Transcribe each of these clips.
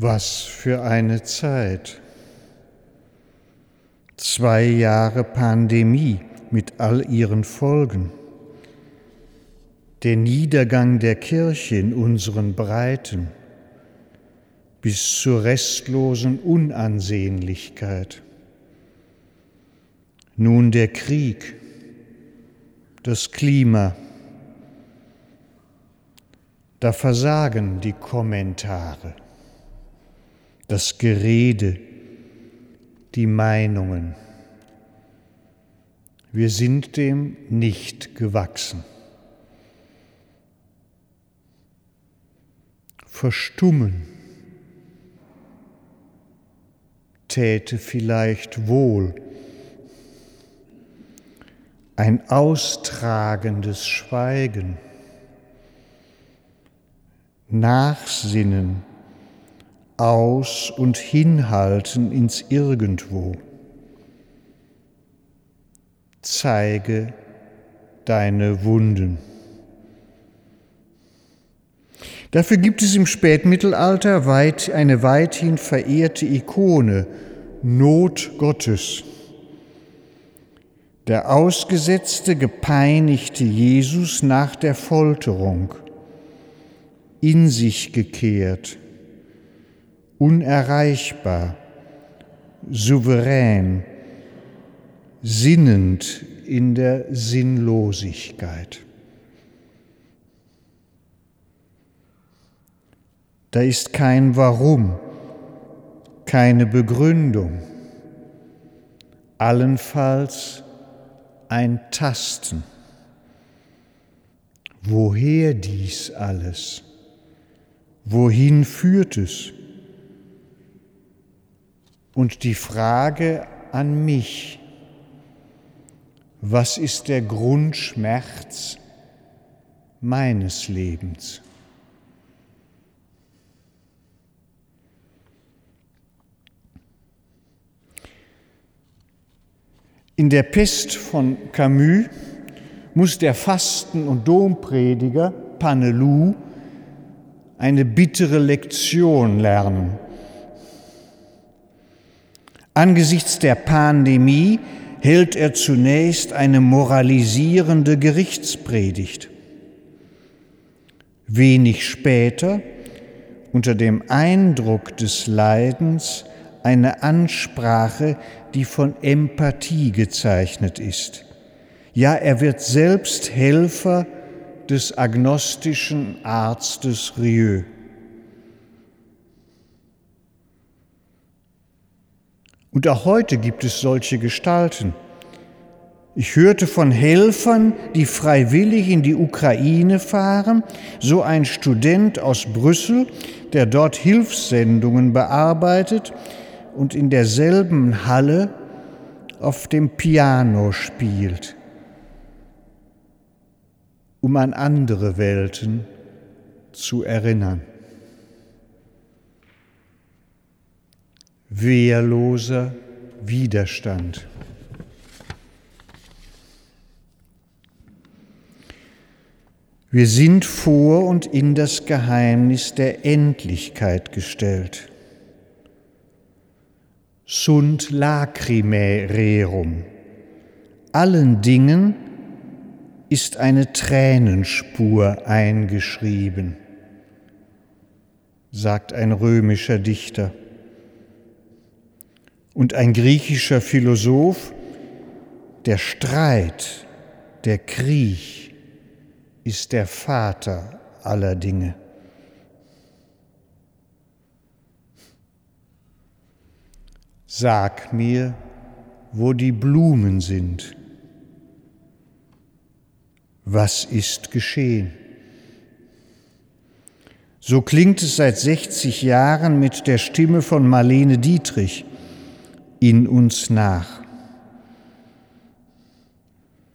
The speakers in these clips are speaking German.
Was für eine Zeit. Zwei Jahre Pandemie mit all ihren Folgen. Der Niedergang der Kirche in unseren Breiten bis zur restlosen Unansehnlichkeit. Nun der Krieg, das Klima. Da versagen die Kommentare das Gerede, die Meinungen. Wir sind dem nicht gewachsen. Verstummen täte vielleicht wohl. Ein austragendes Schweigen, Nachsinnen, aus und hinhalten ins Irgendwo. Zeige deine Wunden. Dafür gibt es im Spätmittelalter weit, eine weithin verehrte Ikone, Not Gottes. Der ausgesetzte, gepeinigte Jesus nach der Folterung, in sich gekehrt, unerreichbar, souverän, sinnend in der Sinnlosigkeit. Da ist kein Warum, keine Begründung, allenfalls ein Tasten. Woher dies alles? Wohin führt es? Und die Frage an mich, was ist der Grundschmerz meines Lebens? In der Pest von Camus muss der Fasten- und Domprediger Panelou eine bittere Lektion lernen. Angesichts der Pandemie hält er zunächst eine moralisierende Gerichtspredigt. Wenig später, unter dem Eindruck des Leidens, eine Ansprache, die von Empathie gezeichnet ist. Ja, er wird selbst Helfer des agnostischen Arztes Rieu. Und auch heute gibt es solche Gestalten. Ich hörte von Helfern, die freiwillig in die Ukraine fahren, so ein Student aus Brüssel, der dort Hilfssendungen bearbeitet und in derselben Halle auf dem Piano spielt, um an andere Welten zu erinnern. Wehrloser Widerstand. Wir sind vor und in das Geheimnis der Endlichkeit gestellt. Sunt lacrimae rerum. Allen Dingen ist eine Tränenspur eingeschrieben, sagt ein römischer Dichter. Und ein griechischer Philosoph, der Streit, der Krieg ist der Vater aller Dinge. Sag mir, wo die Blumen sind. Was ist geschehen? So klingt es seit 60 Jahren mit der Stimme von Marlene Dietrich in uns nach.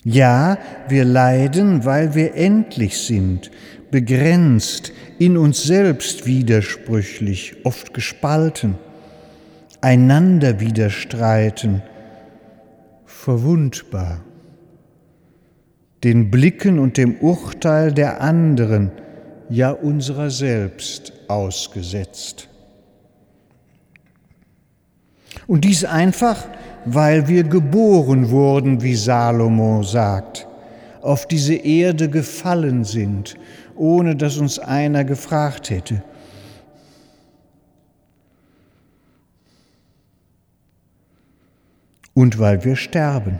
Ja, wir leiden, weil wir endlich sind, begrenzt, in uns selbst widersprüchlich, oft gespalten, einander widerstreiten, verwundbar, den Blicken und dem Urteil der anderen, ja unserer selbst ausgesetzt. Und dies einfach, weil wir geboren wurden, wie Salomo sagt, auf diese Erde gefallen sind, ohne dass uns einer gefragt hätte. Und weil wir sterben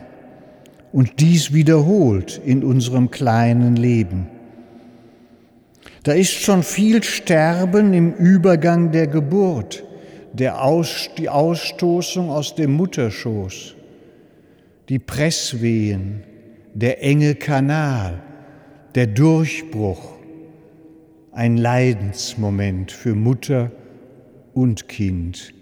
und dies wiederholt in unserem kleinen Leben. Da ist schon viel Sterben im Übergang der Geburt der Aus, die Ausstoßung aus dem Mutterschoß, die Presswehen, der enge Kanal, der Durchbruch, ein Leidensmoment für Mutter und Kind,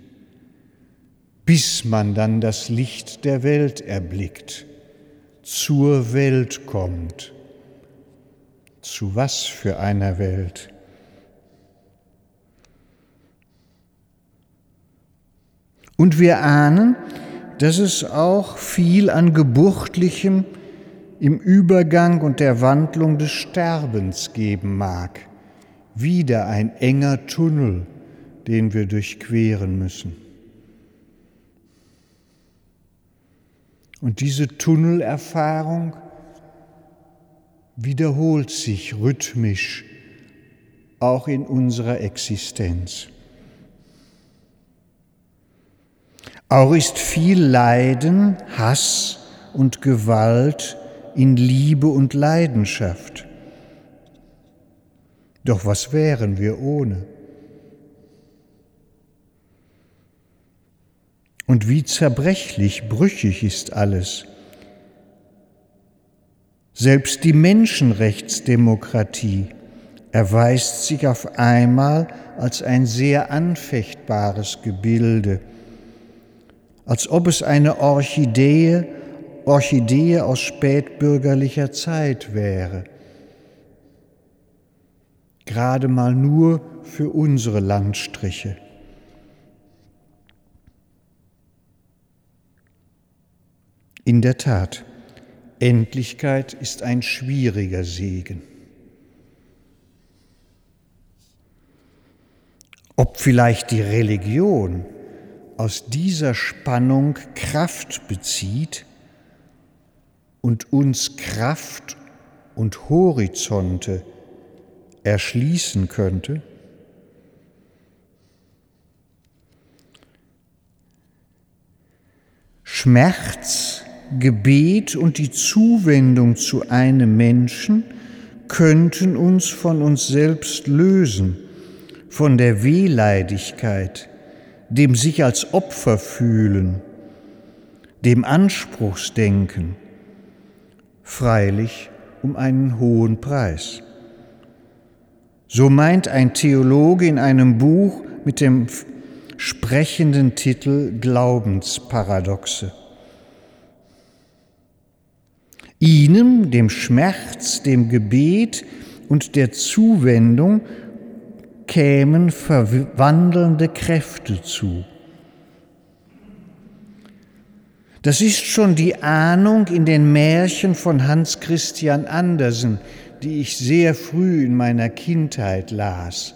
bis man dann das Licht der Welt erblickt, zur Welt kommt. Zu was für einer Welt? Und wir ahnen, dass es auch viel an Geburtlichem im Übergang und der Wandlung des Sterbens geben mag. Wieder ein enger Tunnel, den wir durchqueren müssen. Und diese Tunnelerfahrung wiederholt sich rhythmisch auch in unserer Existenz. Auch ist viel Leiden, Hass und Gewalt in Liebe und Leidenschaft. Doch was wären wir ohne? Und wie zerbrechlich, brüchig ist alles. Selbst die Menschenrechtsdemokratie erweist sich auf einmal als ein sehr anfechtbares Gebilde als ob es eine Orchidee, Orchidee aus spätbürgerlicher Zeit wäre. Gerade mal nur für unsere Landstriche. In der Tat, Endlichkeit ist ein schwieriger Segen. Ob vielleicht die Religion aus dieser Spannung Kraft bezieht und uns Kraft und Horizonte erschließen könnte? Schmerz, Gebet und die Zuwendung zu einem Menschen könnten uns von uns selbst lösen, von der Wehleidigkeit, dem sich als Opfer fühlen, dem Anspruchsdenken, freilich um einen hohen Preis. So meint ein Theologe in einem Buch mit dem sprechenden Titel Glaubensparadoxe. Ihnen, dem Schmerz, dem Gebet und der Zuwendung kämen verwandelnde Kräfte zu. Das ist schon die Ahnung in den Märchen von Hans Christian Andersen, die ich sehr früh in meiner Kindheit las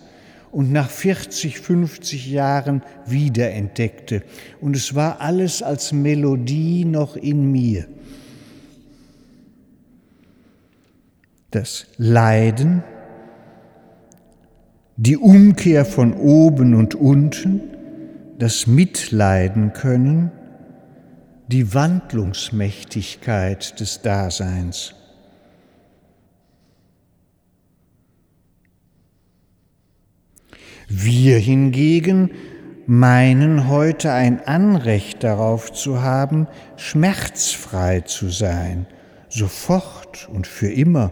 und nach 40, 50 Jahren wiederentdeckte. Und es war alles als Melodie noch in mir. Das Leiden, die Umkehr von oben und unten, das Mitleiden können, die Wandlungsmächtigkeit des Daseins. Wir hingegen meinen heute ein Anrecht darauf zu haben, schmerzfrei zu sein, sofort und für immer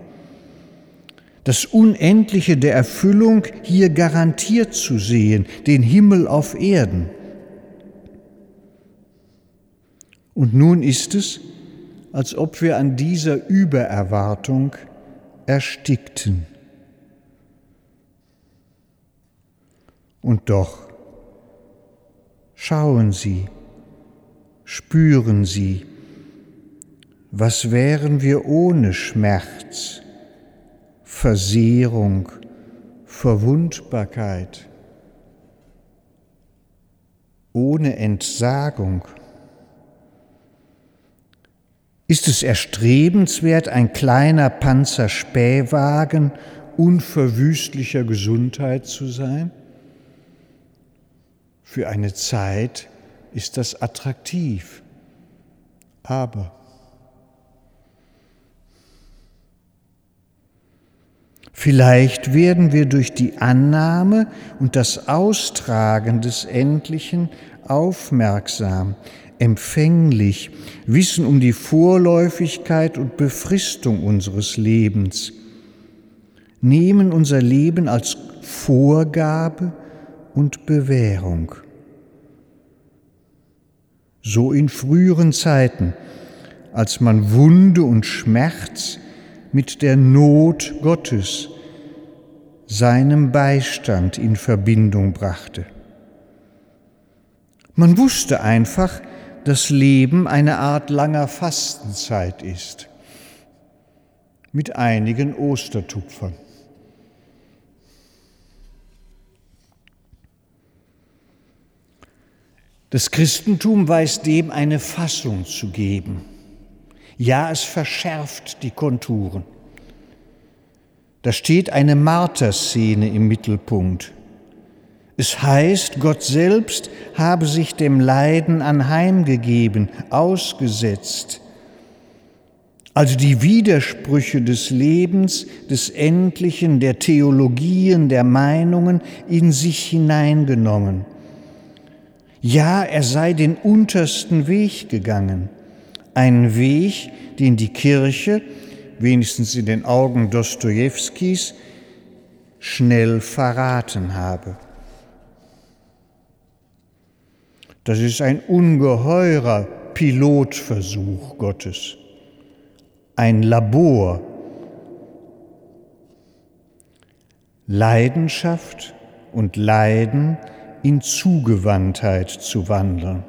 das Unendliche der Erfüllung hier garantiert zu sehen, den Himmel auf Erden. Und nun ist es, als ob wir an dieser Übererwartung erstickten. Und doch, schauen Sie, spüren Sie, was wären wir ohne Schmerz? Versehrung, Verwundbarkeit. ohne Entsagung. Ist es erstrebenswert, ein kleiner Panzerspähwagen unverwüstlicher Gesundheit zu sein? Für eine Zeit ist das attraktiv, aber Vielleicht werden wir durch die Annahme und das Austragen des Endlichen aufmerksam, empfänglich, wissen um die Vorläufigkeit und Befristung unseres Lebens, nehmen unser Leben als Vorgabe und Bewährung. So in früheren Zeiten, als man Wunde und Schmerz mit der Not Gottes, seinem Beistand in Verbindung brachte. Man wusste einfach, dass Leben eine Art langer Fastenzeit ist, mit einigen Ostertupfern. Das Christentum weiß dem eine Fassung zu geben. Ja, es verschärft die Konturen. Da steht eine Marterszene im Mittelpunkt. Es heißt, Gott selbst habe sich dem Leiden anheimgegeben, ausgesetzt. Also die Widersprüche des Lebens, des Endlichen, der Theologien, der Meinungen in sich hineingenommen. Ja, er sei den untersten Weg gegangen, einen Weg, den die Kirche, wenigstens in den Augen Dostojewskis, schnell verraten habe. Das ist ein ungeheurer Pilotversuch Gottes, ein Labor. Leidenschaft und Leiden in Zugewandtheit zu wandeln.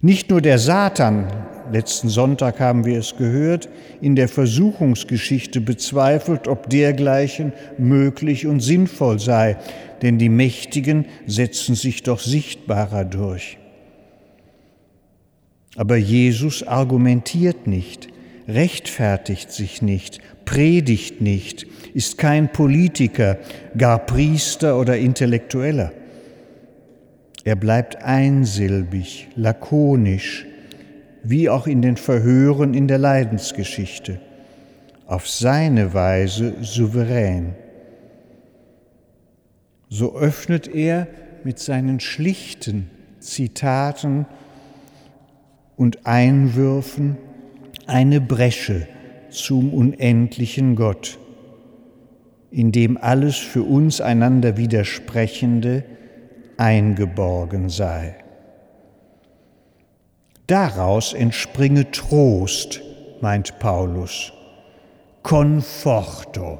Nicht nur der Satan, letzten Sonntag haben wir es gehört, in der Versuchungsgeschichte bezweifelt, ob dergleichen möglich und sinnvoll sei, denn die Mächtigen setzen sich doch sichtbarer durch. Aber Jesus argumentiert nicht, rechtfertigt sich nicht, predigt nicht, ist kein Politiker, gar Priester oder Intellektueller. Er bleibt einsilbig, lakonisch, wie auch in den Verhören in der Leidensgeschichte, auf seine Weise souverän. So öffnet er mit seinen schlichten Zitaten und Einwürfen eine Bresche zum unendlichen Gott, in dem alles für uns einander Widersprechende eingeborgen sei. Daraus entspringe Trost, meint Paulus, Conforto,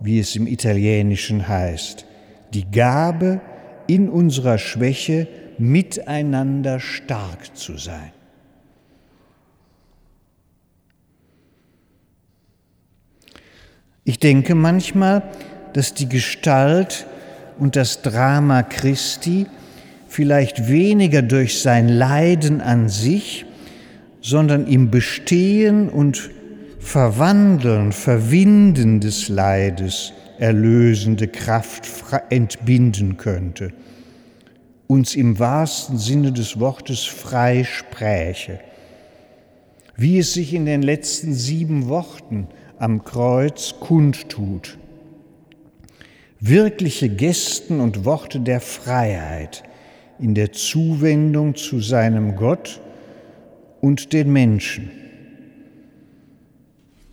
wie es im Italienischen heißt, die Gabe, in unserer Schwäche miteinander stark zu sein. Ich denke manchmal, dass die Gestalt und das Drama Christi vielleicht weniger durch sein Leiden an sich, sondern im Bestehen und Verwandeln, Verwinden des Leides erlösende Kraft entbinden könnte, uns im wahrsten Sinne des Wortes frei spräche, wie es sich in den letzten sieben Worten am Kreuz kundtut. Wirkliche Gesten und Worte der Freiheit in der Zuwendung zu seinem Gott und den Menschen.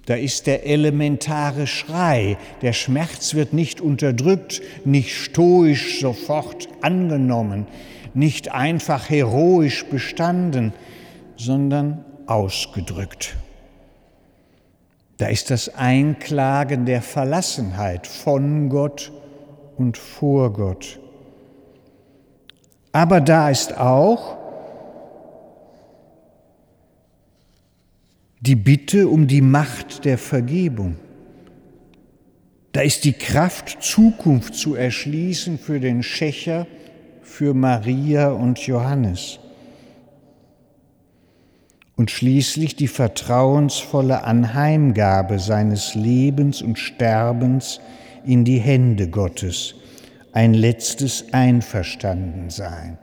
Da ist der elementare Schrei. Der Schmerz wird nicht unterdrückt, nicht stoisch sofort angenommen, nicht einfach heroisch bestanden, sondern ausgedrückt. Da ist das Einklagen der Verlassenheit von Gott und vor Gott. Aber da ist auch die Bitte um die Macht der Vergebung. Da ist die Kraft, Zukunft zu erschließen für den Schächer, für Maria und Johannes. Und schließlich die vertrauensvolle Anheimgabe seines Lebens und Sterbens in die Hände Gottes, ein letztes Einverstandensein.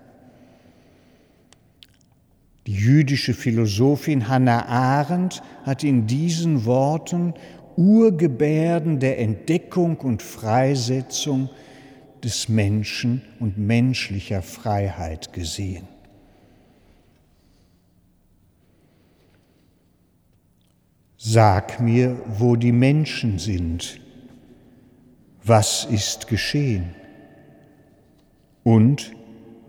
Die jüdische Philosophin Hannah Arendt hat in diesen Worten Urgebärden der Entdeckung und Freisetzung des Menschen und menschlicher Freiheit gesehen. Sag mir, wo die Menschen sind. Was ist geschehen? Und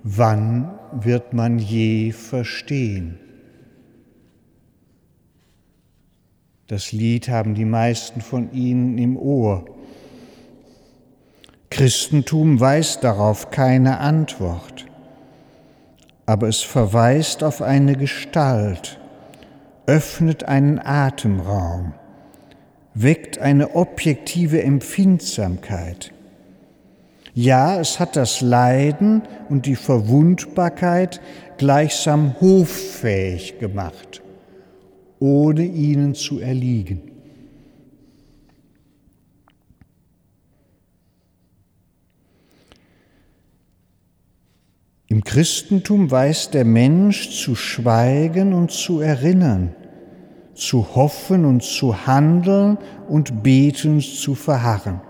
wann wird man je verstehen? Das Lied haben die meisten von Ihnen im Ohr. Christentum weiß darauf keine Antwort, aber es verweist auf eine Gestalt, öffnet einen Atemraum, weckt eine objektive Empfindsamkeit. Ja, es hat das Leiden und die Verwundbarkeit gleichsam hoffähig gemacht, ohne ihnen zu erliegen. Im Christentum weiß der Mensch zu schweigen und zu erinnern, zu hoffen und zu handeln und betens zu verharren.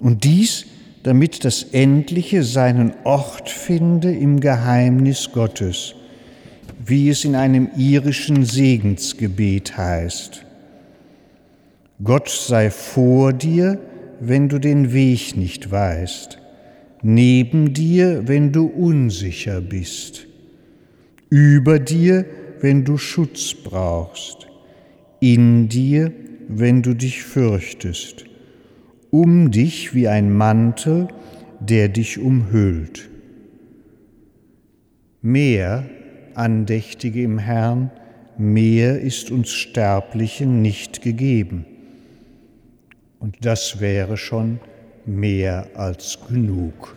Und dies, damit das Endliche seinen Ort finde im Geheimnis Gottes, wie es in einem irischen Segensgebet heißt. Gott sei vor dir, wenn du den Weg nicht weißt neben dir, wenn du unsicher bist, über dir, wenn du Schutz brauchst, in dir, wenn du dich fürchtest, um dich wie ein Mantel, der dich umhüllt. Mehr, Andächtige im Herrn, mehr ist uns Sterblichen nicht gegeben. Und das wäre schon mehr als genug.